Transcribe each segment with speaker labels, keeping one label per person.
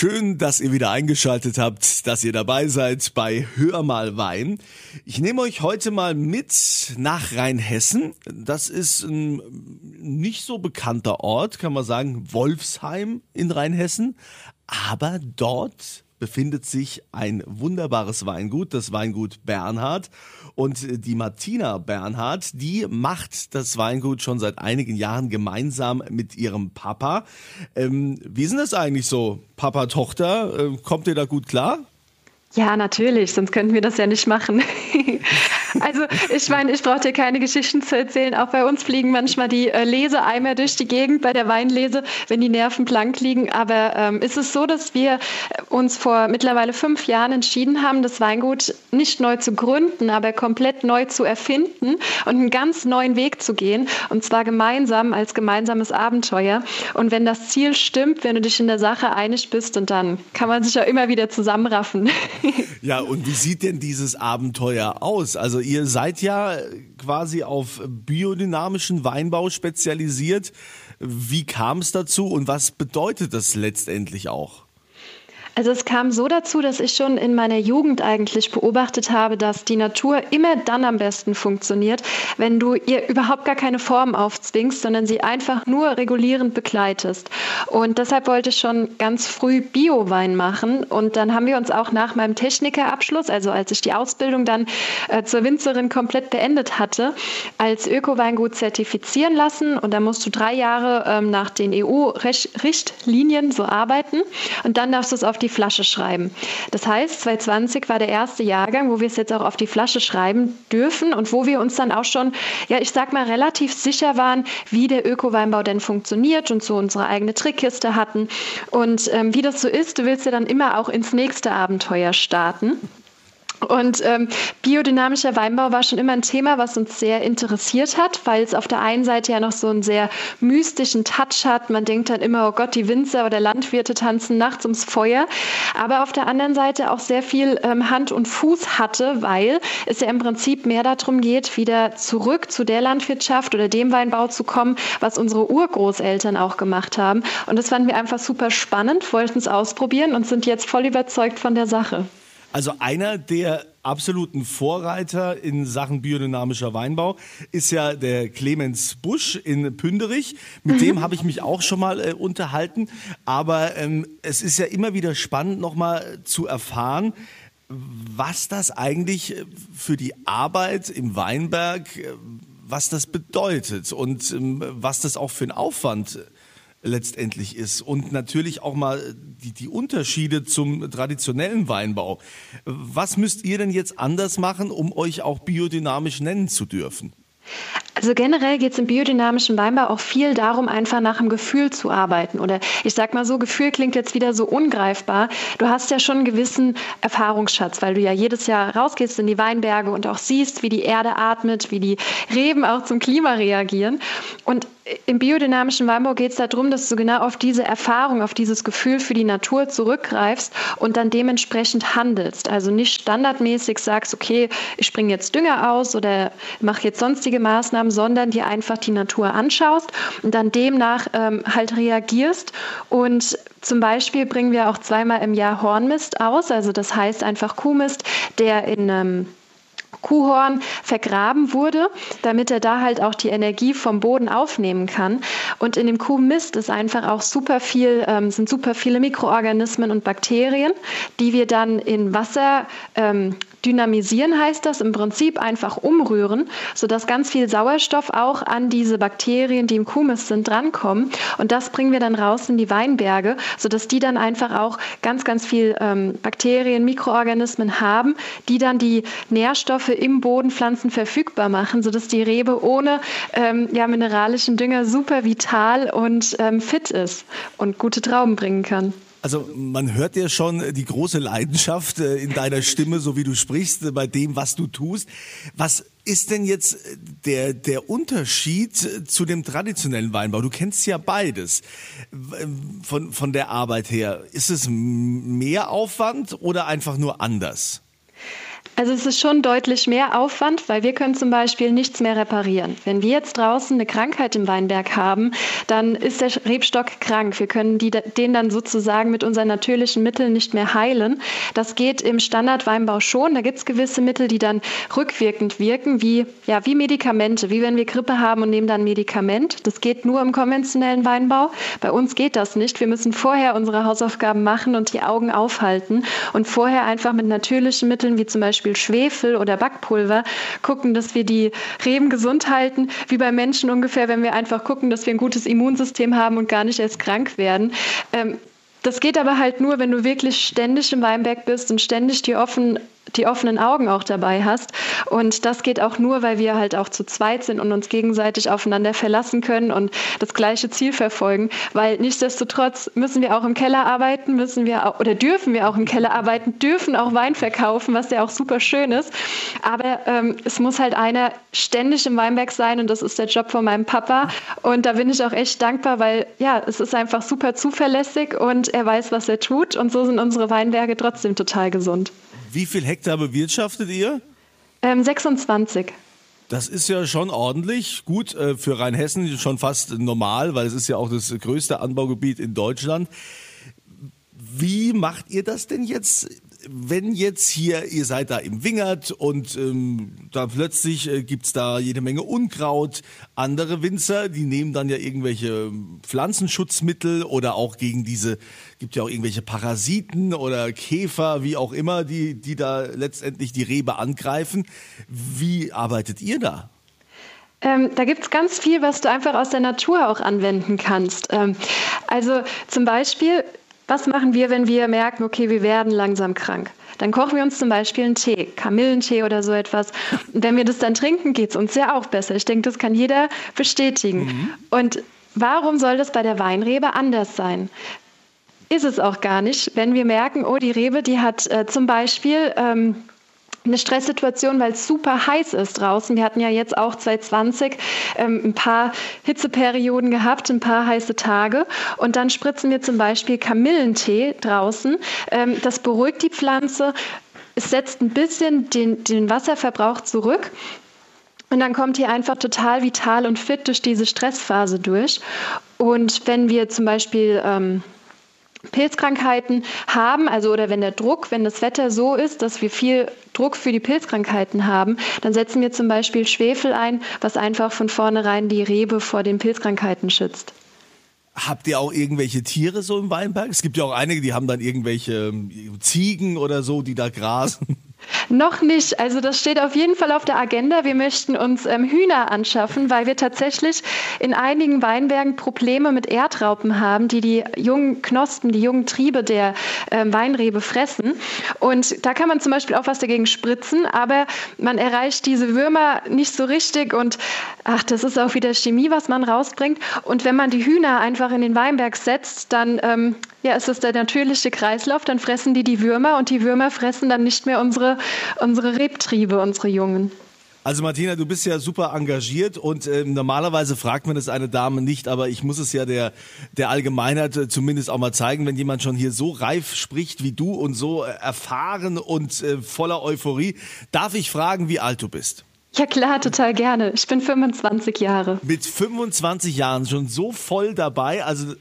Speaker 1: Schön, dass ihr wieder eingeschaltet habt, dass ihr dabei seid bei Hör mal Wein. Ich nehme euch heute mal mit nach Rheinhessen. Das ist ein nicht so bekannter Ort, kann man sagen, Wolfsheim in Rheinhessen. Aber dort befindet sich ein wunderbares Weingut, das Weingut Bernhard. Und die Martina Bernhard, die macht das Weingut schon seit einigen Jahren gemeinsam mit ihrem Papa. Ähm, wie ist denn das eigentlich so, Papa, Tochter? Äh, kommt ihr da gut klar?
Speaker 2: Ja, natürlich, sonst könnten wir das ja nicht machen. Also ich meine, ich brauche dir keine Geschichten zu erzählen. Auch bei uns fliegen manchmal die äh, Leseeimer durch die Gegend bei der Weinlese, wenn die Nerven blank liegen. Aber ähm, ist es so, dass wir uns vor mittlerweile fünf Jahren entschieden haben, das Weingut nicht neu zu gründen, aber komplett neu zu erfinden und einen ganz neuen Weg zu gehen. Und zwar gemeinsam als gemeinsames Abenteuer. Und wenn das Ziel stimmt, wenn du dich in der Sache einig bist, und dann kann man sich ja immer wieder zusammenraffen.
Speaker 1: Ja, und wie sieht denn dieses Abenteuer aus? Also ihr seid ja quasi auf biodynamischen Weinbau spezialisiert. Wie kam es dazu und was bedeutet das letztendlich auch?
Speaker 2: Also es kam so dazu, dass ich schon in meiner Jugend eigentlich beobachtet habe, dass die Natur immer dann am besten funktioniert, wenn du ihr überhaupt gar keine Form aufzwingst, sondern sie einfach nur regulierend begleitest. Und deshalb wollte ich schon ganz früh Bio-Wein machen. Und dann haben wir uns auch nach meinem Technikerabschluss, also als ich die Ausbildung dann äh, zur Winzerin komplett beendet hatte, als Öko-Weingut zertifizieren lassen. Und da musst du drei Jahre ähm, nach den EU-Richtlinien so arbeiten. Und dann darfst du es auf die die Flasche schreiben. Das heißt, 2020 war der erste Jahrgang, wo wir es jetzt auch auf die Flasche schreiben dürfen und wo wir uns dann auch schon, ja, ich sag mal, relativ sicher waren, wie der Öko-Weinbau denn funktioniert und so unsere eigene Trickkiste hatten. Und ähm, wie das so ist, du willst ja dann immer auch ins nächste Abenteuer starten. Und ähm, biodynamischer Weinbau war schon immer ein Thema, was uns sehr interessiert hat, weil es auf der einen Seite ja noch so einen sehr mystischen Touch hat. Man denkt dann immer, oh Gott, die Winzer oder Landwirte tanzen nachts ums Feuer. Aber auf der anderen Seite auch sehr viel ähm, Hand und Fuß hatte, weil es ja im Prinzip mehr darum geht, wieder zurück zu der Landwirtschaft oder dem Weinbau zu kommen, was unsere Urgroßeltern auch gemacht haben. Und das fanden wir einfach super spannend, wollten es ausprobieren und sind jetzt voll überzeugt von der Sache.
Speaker 1: Also einer der absoluten Vorreiter in Sachen biodynamischer Weinbau ist ja der Clemens Busch in Pünderich. Mit mhm. dem habe ich mich auch schon mal äh, unterhalten. Aber ähm, es ist ja immer wieder spannend, nochmal zu erfahren, was das eigentlich äh, für die Arbeit im Weinberg, äh, was das bedeutet und ähm, was das auch für ein Aufwand letztendlich ist und natürlich auch mal die, die Unterschiede zum traditionellen Weinbau. Was müsst ihr denn jetzt anders machen, um euch auch biodynamisch nennen zu dürfen?
Speaker 2: Also generell geht es im biodynamischen Weinbau auch viel darum, einfach nach dem Gefühl zu arbeiten. Oder ich sag mal so, Gefühl klingt jetzt wieder so ungreifbar. Du hast ja schon einen gewissen Erfahrungsschatz, weil du ja jedes Jahr rausgehst in die Weinberge und auch siehst, wie die Erde atmet, wie die Reben auch zum Klima reagieren. Und im biodynamischen Weinbau geht es darum, dass du genau auf diese Erfahrung, auf dieses Gefühl für die Natur zurückgreifst und dann dementsprechend handelst. Also nicht standardmäßig sagst, okay, ich springe jetzt Dünger aus oder mache jetzt sonstige Maßnahmen, sondern dir einfach die Natur anschaust und dann demnach ähm, halt reagierst. Und zum Beispiel bringen wir auch zweimal im Jahr Hornmist aus, also das heißt einfach Kuhmist, der in ähm, Kuhhorn vergraben wurde, damit er da halt auch die Energie vom Boden aufnehmen kann. Und in dem Kuhmist ist einfach auch super viel, ähm, sind super viele Mikroorganismen und Bakterien, die wir dann in Wasser ähm, Dynamisieren heißt das im Prinzip einfach umrühren, sodass ganz viel Sauerstoff auch an diese Bakterien, die im Kumis sind, drankommen. Und das bringen wir dann raus in die Weinberge, sodass die dann einfach auch ganz, ganz viel ähm, Bakterien, Mikroorganismen haben, die dann die Nährstoffe im Bodenpflanzen verfügbar machen, sodass die Rebe ohne ähm, ja, mineralischen Dünger super vital und ähm, fit ist und gute Trauben bringen kann.
Speaker 1: Also man hört ja schon die große Leidenschaft äh, in deiner Stimme, so wie du sprichst, äh, bei dem, was du tust. Was ist denn jetzt äh, der, der Unterschied zu dem traditionellen Weinbau? Du kennst ja beides von, von der Arbeit her. Ist es mehr Aufwand oder einfach nur anders?
Speaker 2: Also es ist schon deutlich mehr Aufwand, weil wir können zum Beispiel nichts mehr reparieren. Wenn wir jetzt draußen eine Krankheit im Weinberg haben, dann ist der Rebstock krank. Wir können die, den dann sozusagen mit unseren natürlichen Mitteln nicht mehr heilen. Das geht im Standardweinbau schon. Da gibt es gewisse Mittel, die dann rückwirkend wirken, wie, ja, wie Medikamente, wie wenn wir Grippe haben und nehmen dann Medikament. Das geht nur im konventionellen Weinbau. Bei uns geht das nicht. Wir müssen vorher unsere Hausaufgaben machen und die Augen aufhalten und vorher einfach mit natürlichen Mitteln, wie zum Beispiel Beispiel Schwefel oder Backpulver, gucken, dass wir die Reben gesund halten, wie bei Menschen ungefähr, wenn wir einfach gucken, dass wir ein gutes Immunsystem haben und gar nicht erst krank werden. Ähm, das geht aber halt nur, wenn du wirklich ständig im Weinberg bist und ständig die offen die offenen Augen auch dabei hast. Und das geht auch nur, weil wir halt auch zu zweit sind und uns gegenseitig aufeinander verlassen können und das gleiche Ziel verfolgen. Weil nichtsdestotrotz müssen wir auch im Keller arbeiten, müssen wir auch, oder dürfen wir auch im Keller arbeiten, dürfen auch Wein verkaufen, was ja auch super schön ist. Aber ähm, es muss halt einer ständig im Weinberg sein und das ist der Job von meinem Papa. Und da bin ich auch echt dankbar, weil ja, es ist einfach super zuverlässig und er weiß, was er tut. Und so sind unsere Weinberge trotzdem total gesund.
Speaker 1: Wie viel Hektar bewirtschaftet ihr?
Speaker 2: Ähm, 26.
Speaker 1: Das ist ja schon ordentlich. Gut, äh, für Rheinhessen schon fast normal, weil es ist ja auch das größte Anbaugebiet in Deutschland. Wie macht ihr das denn jetzt wenn jetzt hier, ihr seid da im Wingert und ähm, da plötzlich äh, gibt's da jede Menge Unkraut, andere Winzer, die nehmen dann ja irgendwelche Pflanzenschutzmittel oder auch gegen diese, gibt ja auch irgendwelche Parasiten oder Käfer, wie auch immer, die, die da letztendlich die Rebe angreifen. Wie arbeitet ihr da?
Speaker 2: Ähm, da es ganz viel, was du einfach aus der Natur auch anwenden kannst. Ähm, also zum Beispiel was machen wir, wenn wir merken, okay, wir werden langsam krank? Dann kochen wir uns zum Beispiel einen Tee, Kamillentee oder so etwas. Und wenn wir das dann trinken, geht es uns ja auch besser. Ich denke, das kann jeder bestätigen. Mhm. Und warum soll das bei der Weinrebe anders sein? Ist es auch gar nicht, wenn wir merken, oh, die Rebe, die hat äh, zum Beispiel ähm, eine Stresssituation, weil es super heiß ist draußen. Wir hatten ja jetzt auch 2020 ähm, ein paar Hitzeperioden gehabt, ein paar heiße Tage. Und dann spritzen wir zum Beispiel Kamillentee draußen. Ähm, das beruhigt die Pflanze. Es setzt ein bisschen den, den Wasserverbrauch zurück. Und dann kommt die einfach total vital und fit durch diese Stressphase durch. Und wenn wir zum Beispiel ähm, Pilzkrankheiten haben, also oder wenn der Druck, wenn das Wetter so ist, dass wir viel Druck für die Pilzkrankheiten haben, dann setzen wir zum Beispiel Schwefel ein, was einfach von vornherein die Rebe vor den Pilzkrankheiten schützt.
Speaker 1: Habt ihr auch irgendwelche Tiere so im Weinberg? Es gibt ja auch einige, die haben dann irgendwelche ähm, Ziegen oder so, die da grasen.
Speaker 2: Noch nicht. Also das steht auf jeden Fall auf der Agenda. Wir möchten uns ähm, Hühner anschaffen, weil wir tatsächlich in einigen Weinbergen Probleme mit Erdraupen haben, die die jungen Knospen, die jungen Triebe der ähm, Weinrebe fressen. Und da kann man zum Beispiel auch was dagegen spritzen, aber man erreicht diese Würmer nicht so richtig. Und ach, das ist auch wieder Chemie, was man rausbringt. Und wenn man die Hühner einfach in den Weinberg setzt, dann ähm, ja, ist der natürliche Kreislauf, dann fressen die die Würmer und die Würmer fressen dann nicht mehr unsere, unsere Rebtriebe, unsere Jungen.
Speaker 1: Also Martina, du bist ja super engagiert und äh, normalerweise fragt man es eine Dame nicht, aber ich muss es ja der, der Allgemeinheit äh, zumindest auch mal zeigen, wenn jemand schon hier so reif spricht wie du und so äh, erfahren und äh, voller Euphorie. Darf ich fragen, wie alt du bist?
Speaker 2: Ja klar, total gerne. Ich bin 25 Jahre.
Speaker 1: Mit 25 Jahren schon so voll dabei, also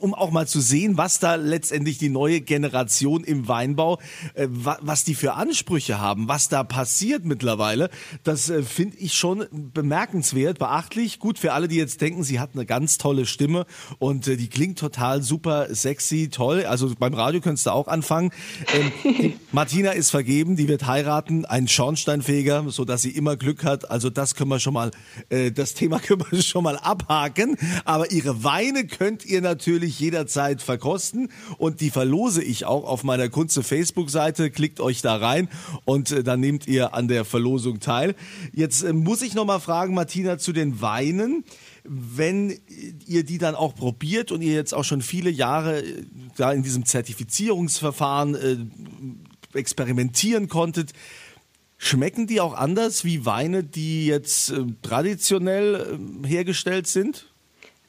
Speaker 1: um auch mal zu sehen, was da letztendlich die neue Generation im Weinbau, äh, was die für Ansprüche haben, was da passiert mittlerweile, das äh, finde ich schon bemerkenswert, beachtlich. Gut für alle, die jetzt denken, sie hat eine ganz tolle Stimme und äh, die klingt total super sexy, toll. Also beim Radio könntest du auch anfangen. Ähm, Martina ist vergeben, die wird heiraten, ein Schornsteinfeger, so dass sie immer Glück Glück hat. Also das können wir schon mal, äh, das Thema können wir schon mal abhaken. Aber ihre Weine könnt ihr natürlich jederzeit verkosten und die verlose ich auch auf meiner Kunze Facebook-Seite. Klickt euch da rein und äh, dann nehmt ihr an der Verlosung teil. Jetzt äh, muss ich noch mal fragen, Martina, zu den Weinen wenn ihr die dann auch probiert und ihr jetzt auch schon viele Jahre äh, da in diesem Zertifizierungsverfahren äh, experimentieren konntet, Schmecken die auch anders wie Weine, die jetzt äh, traditionell äh, hergestellt sind?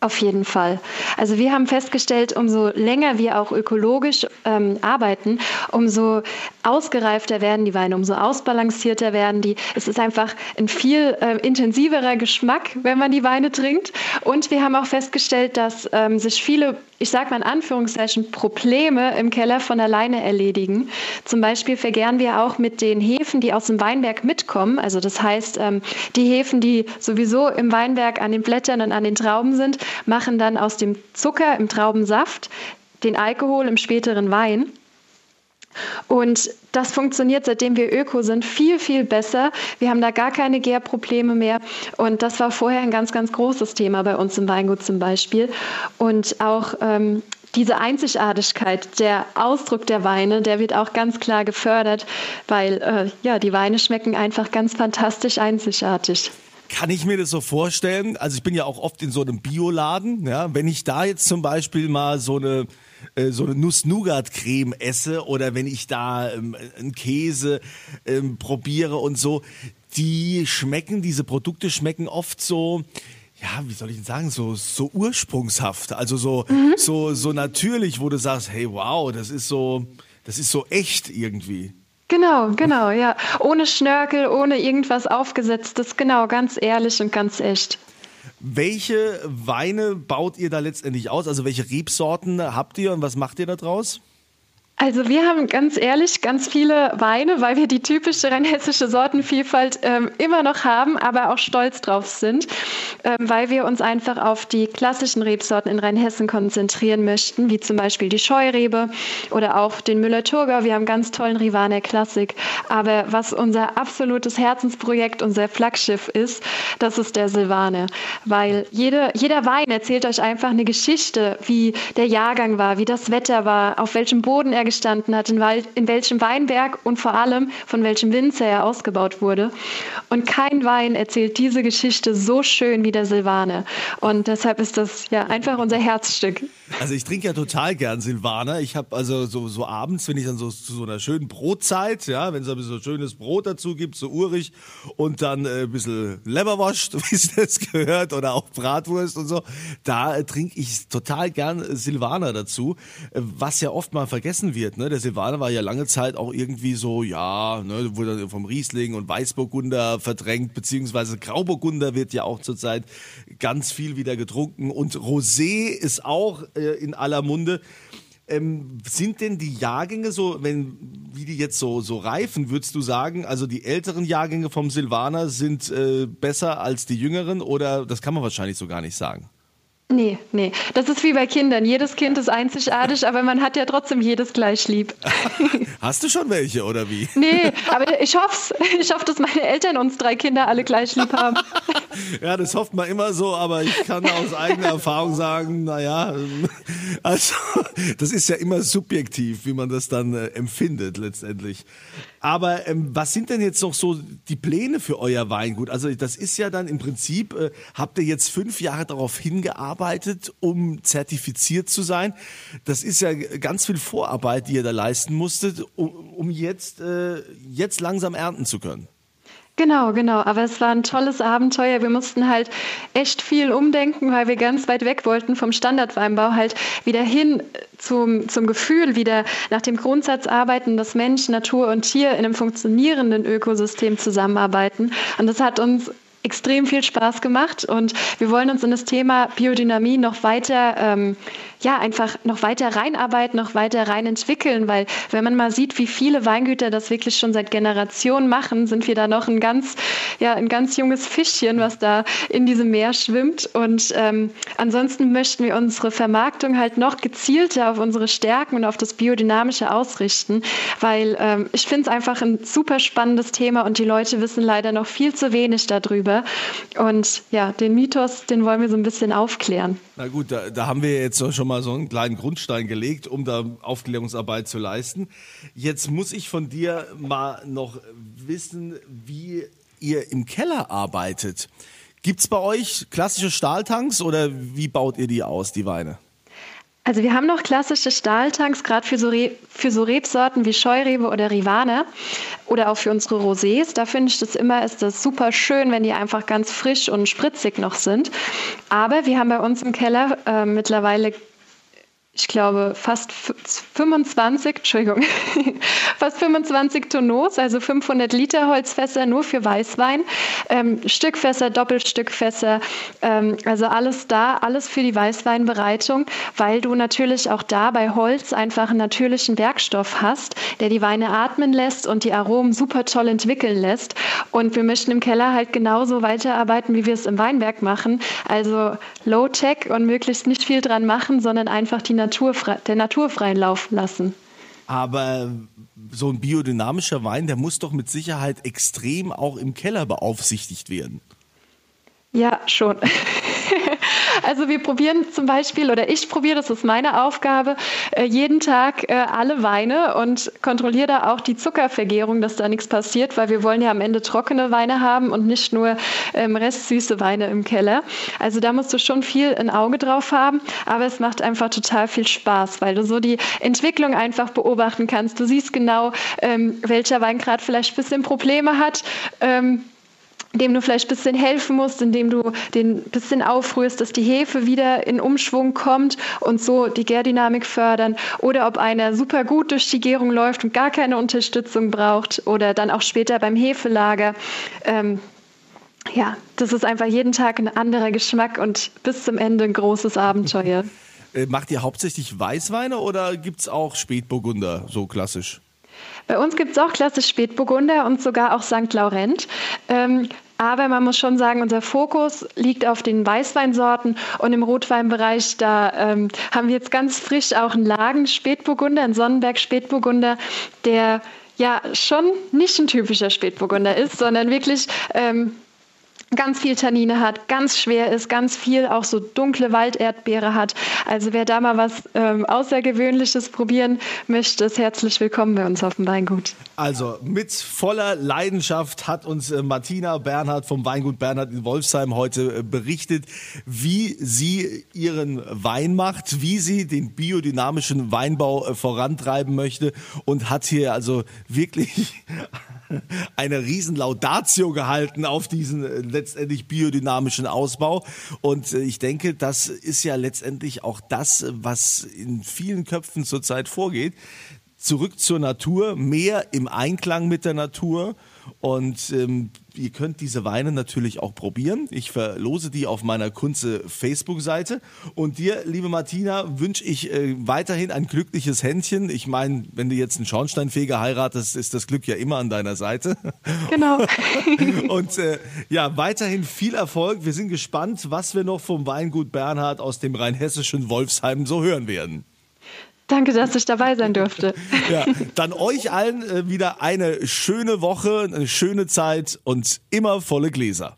Speaker 2: Auf jeden Fall. Also wir haben festgestellt, umso länger wir auch ökologisch ähm, arbeiten, umso ausgereifter werden die Weine, umso ausbalancierter werden die. Es ist einfach ein viel äh, intensiverer Geschmack, wenn man die Weine trinkt. Und wir haben auch festgestellt, dass ähm, sich viele, ich sage mal in Anführungszeichen, Probleme im Keller von alleine erledigen. Zum Beispiel vergären wir auch mit den Hefen, die aus dem Weinberg mitkommen. Also das heißt, ähm, die Hefen, die sowieso im Weinberg an den Blättern und an den Trauben sind, machen dann aus dem Zucker im Traubensaft den Alkohol im späteren Wein. Und das funktioniert, seitdem wir Öko sind, viel, viel besser. Wir haben da gar keine Gärprobleme mehr. Und das war vorher ein ganz, ganz großes Thema bei uns im Weingut zum Beispiel. Und auch ähm, diese Einzigartigkeit, der Ausdruck der Weine, der wird auch ganz klar gefördert, weil äh, ja, die Weine schmecken einfach ganz fantastisch einzigartig.
Speaker 1: Kann ich mir das so vorstellen? Also ich bin ja auch oft in so einem Bioladen, ja, wenn ich da jetzt zum Beispiel mal so eine äh, so eine Nuss-Nougat-Creme esse oder wenn ich da ähm, einen Käse ähm, probiere und so, die schmecken, diese Produkte schmecken oft so, ja, wie soll ich denn sagen, so, so ursprungshaft, also so, mhm. so, so natürlich, wo du sagst, hey, wow, das ist so, das ist so echt irgendwie.
Speaker 2: Genau, genau, ja. Ohne Schnörkel, ohne irgendwas aufgesetztes, genau, ganz ehrlich und ganz echt.
Speaker 1: Welche Weine baut ihr da letztendlich aus? Also welche Rebsorten habt ihr und was macht ihr da draus?
Speaker 2: Also wir haben ganz ehrlich ganz viele Weine, weil wir die typische rheinhessische Sortenvielfalt ähm, immer noch haben, aber auch stolz drauf sind, ähm, weil wir uns einfach auf die klassischen Rebsorten in Rheinhessen konzentrieren möchten, wie zum Beispiel die Scheurebe oder auch den Müller-Thurgau. Wir haben ganz tollen Rivaner Klassik. Aber was unser absolutes Herzensprojekt, unser Flaggschiff ist, das ist der Silvaner. Weil jede, jeder Wein erzählt euch einfach eine Geschichte, wie der Jahrgang war, wie das Wetter war, auf welchem Boden er gestanden hat, in, in welchem Weinberg und vor allem von welchem Winzer er ausgebaut wurde. Und kein Wein erzählt diese Geschichte so schön wie der Silvaner. Und deshalb ist das ja einfach unser Herzstück.
Speaker 1: Also ich trinke ja total gern Silvaner. Ich habe also so, so abends, wenn ich dann so zu so einer schönen Brotzeit, ja, wenn es ein bisschen schönes Brot dazu gibt, so urig und dann äh, ein bisschen Leberwurst, wie es das gehört, oder auch Bratwurst und so, da äh, trinke ich total gern Silvaner dazu, äh, was ja oft mal vergessen wird. Ne? Der Silvaner war ja lange Zeit auch irgendwie so, ja, ne, wurde vom Riesling und Weißburgunder verdrängt, beziehungsweise Grauburgunder wird ja auch zurzeit ganz viel wieder getrunken und Rosé ist auch äh, in aller Munde. Ähm, sind denn die Jahrgänge so, wenn wie die jetzt so so reifen, würdest du sagen, also die älteren Jahrgänge vom Silvaner sind äh, besser als die jüngeren oder das kann man wahrscheinlich so gar nicht sagen?
Speaker 2: Nee, nee. Das ist wie bei Kindern. Jedes Kind ist einzigartig, aber man hat ja trotzdem jedes gleich lieb.
Speaker 1: Hast du schon welche oder wie?
Speaker 2: Nee, aber ich hoffe, ich hoffe, dass meine Eltern uns drei Kinder alle gleich lieb haben.
Speaker 1: Ja, das hofft man immer so, aber ich kann aus eigener Erfahrung sagen, naja, also das ist ja immer subjektiv, wie man das dann äh, empfindet letztendlich. Aber ähm, was sind denn jetzt noch so die Pläne für euer Weingut? Also das ist ja dann im Prinzip, äh, habt ihr jetzt fünf Jahre darauf hingearbeitet, um zertifiziert zu sein. Das ist ja ganz viel Vorarbeit, die ihr da leisten musstet, um, um jetzt, äh, jetzt langsam ernten zu können.
Speaker 2: Genau, genau. Aber es war ein tolles Abenteuer. Wir mussten halt echt viel umdenken, weil wir ganz weit weg wollten vom Standardweinbau, halt wieder hin zum, zum Gefühl, wieder nach dem Grundsatz arbeiten, dass Mensch, Natur und Tier in einem funktionierenden Ökosystem zusammenarbeiten. Und das hat uns extrem viel Spaß gemacht und wir wollen uns in das Thema Biodynamie noch weiter ähm, ja, einfach noch weiter reinarbeiten, noch weiter rein entwickeln, weil wenn man mal sieht, wie viele Weingüter das wirklich schon seit Generationen machen, sind wir da noch ein ganz, ja, ein ganz junges Fischchen, was da in diesem Meer schwimmt. Und ähm, ansonsten möchten wir unsere Vermarktung halt noch gezielter auf unsere Stärken und auf das Biodynamische ausrichten, weil ähm, ich finde es einfach ein super spannendes Thema und die Leute wissen leider noch viel zu wenig darüber. Und ja, den Mythos, den wollen wir so ein bisschen aufklären.
Speaker 1: Na gut, da, da haben wir jetzt schon mal so einen kleinen Grundstein gelegt, um da Aufklärungsarbeit zu leisten. Jetzt muss ich von dir mal noch wissen, wie ihr im Keller arbeitet. Gibt es bei euch klassische Stahltanks oder wie baut ihr die aus, die Weine?
Speaker 2: Also wir haben noch klassische Stahltanks, gerade für so, für so Rebsorten wie Scheurebe oder Rivane oder auch für unsere Rosés. Da finde ich das immer, ist das super schön, wenn die einfach ganz frisch und spritzig noch sind. Aber wir haben bei uns im Keller äh, mittlerweile ich glaube, fast 25, Entschuldigung, fast 25 Tonneaus, also 500 Liter Holzfässer nur für Weißwein, ähm, Stückfässer, Doppelstückfässer, ähm, also alles da, alles für die Weißweinbereitung, weil du natürlich auch da bei Holz einfach einen natürlichen Werkstoff hast, der die Weine atmen lässt und die Aromen super toll entwickeln lässt. Und wir möchten im Keller halt genauso weiterarbeiten, wie wir es im Weinberg machen. Also Low-Tech und möglichst nicht viel dran machen, sondern einfach die naturfrei, der Natur freien Lauf lassen.
Speaker 1: Aber so ein biodynamischer Wein, der muss doch mit Sicherheit extrem auch im Keller beaufsichtigt werden.
Speaker 2: Ja, schon. Also wir probieren zum Beispiel, oder ich probiere, das ist meine Aufgabe, äh, jeden Tag äh, alle Weine und kontrolliere da auch die Zuckervergärung, dass da nichts passiert, weil wir wollen ja am Ende trockene Weine haben und nicht nur ähm, restsüße Weine im Keller. Also da musst du schon viel ein Auge drauf haben, aber es macht einfach total viel Spaß, weil du so die Entwicklung einfach beobachten kannst. Du siehst genau, ähm, welcher Wein gerade vielleicht ein bisschen Probleme hat. Ähm, indem du vielleicht ein bisschen helfen musst, indem du den ein bisschen aufrührst, dass die Hefe wieder in Umschwung kommt und so die Gärdynamik fördern. Oder ob einer super gut durch die Gärung läuft und gar keine Unterstützung braucht oder dann auch später beim Hefelager. Ähm, ja, das ist einfach jeden Tag ein anderer Geschmack und bis zum Ende ein großes Abenteuer.
Speaker 1: Äh, macht ihr hauptsächlich Weißweine oder gibt es auch Spätburgunder, so klassisch?
Speaker 2: Bei uns gibt es auch klassisch Spätburgunder und sogar auch St. Laurent. Ähm, aber man muss schon sagen, unser Fokus liegt auf den Weißweinsorten und im Rotweinbereich, da ähm, haben wir jetzt ganz frisch auch einen Lagen Spätburgunder, einen Sonnenberg Spätburgunder, der ja schon nicht ein typischer Spätburgunder ist, sondern wirklich ähm, ganz viel Tannine hat, ganz schwer ist, ganz viel auch so dunkle Walderdbeere hat. Also wer da mal was ähm, Außergewöhnliches probieren möchte, ist herzlich willkommen bei uns auf dem Weingut.
Speaker 1: Also mit voller Leidenschaft hat uns äh, Martina Bernhard vom Weingut Bernhard in Wolfsheim heute äh, berichtet, wie sie ihren Wein macht, wie sie den biodynamischen Weinbau äh, vorantreiben möchte und hat hier also wirklich eine riesen Laudatio gehalten auf diesen äh, letztendlich biodynamischen Ausbau. Und äh, ich denke, das ist ja letztendlich auch das, was in vielen Köpfen zurzeit vorgeht. Zurück zur Natur, mehr im Einklang mit der Natur und ähm, ihr könnt diese Weine natürlich auch probieren. Ich verlose die auf meiner Kunze Facebook-Seite. Und dir, liebe Martina, wünsche ich äh, weiterhin ein glückliches Händchen. Ich meine, wenn du jetzt einen Schornsteinfeger heiratest, ist das Glück ja immer an deiner Seite.
Speaker 2: Genau.
Speaker 1: Und äh, ja, weiterhin viel Erfolg. Wir sind gespannt, was wir noch vom Weingut Bernhard aus dem rheinhessischen Wolfsheim so hören werden.
Speaker 2: Danke, dass ich dabei sein durfte.
Speaker 1: Ja, dann euch allen äh, wieder eine schöne Woche, eine schöne Zeit und immer volle Gläser.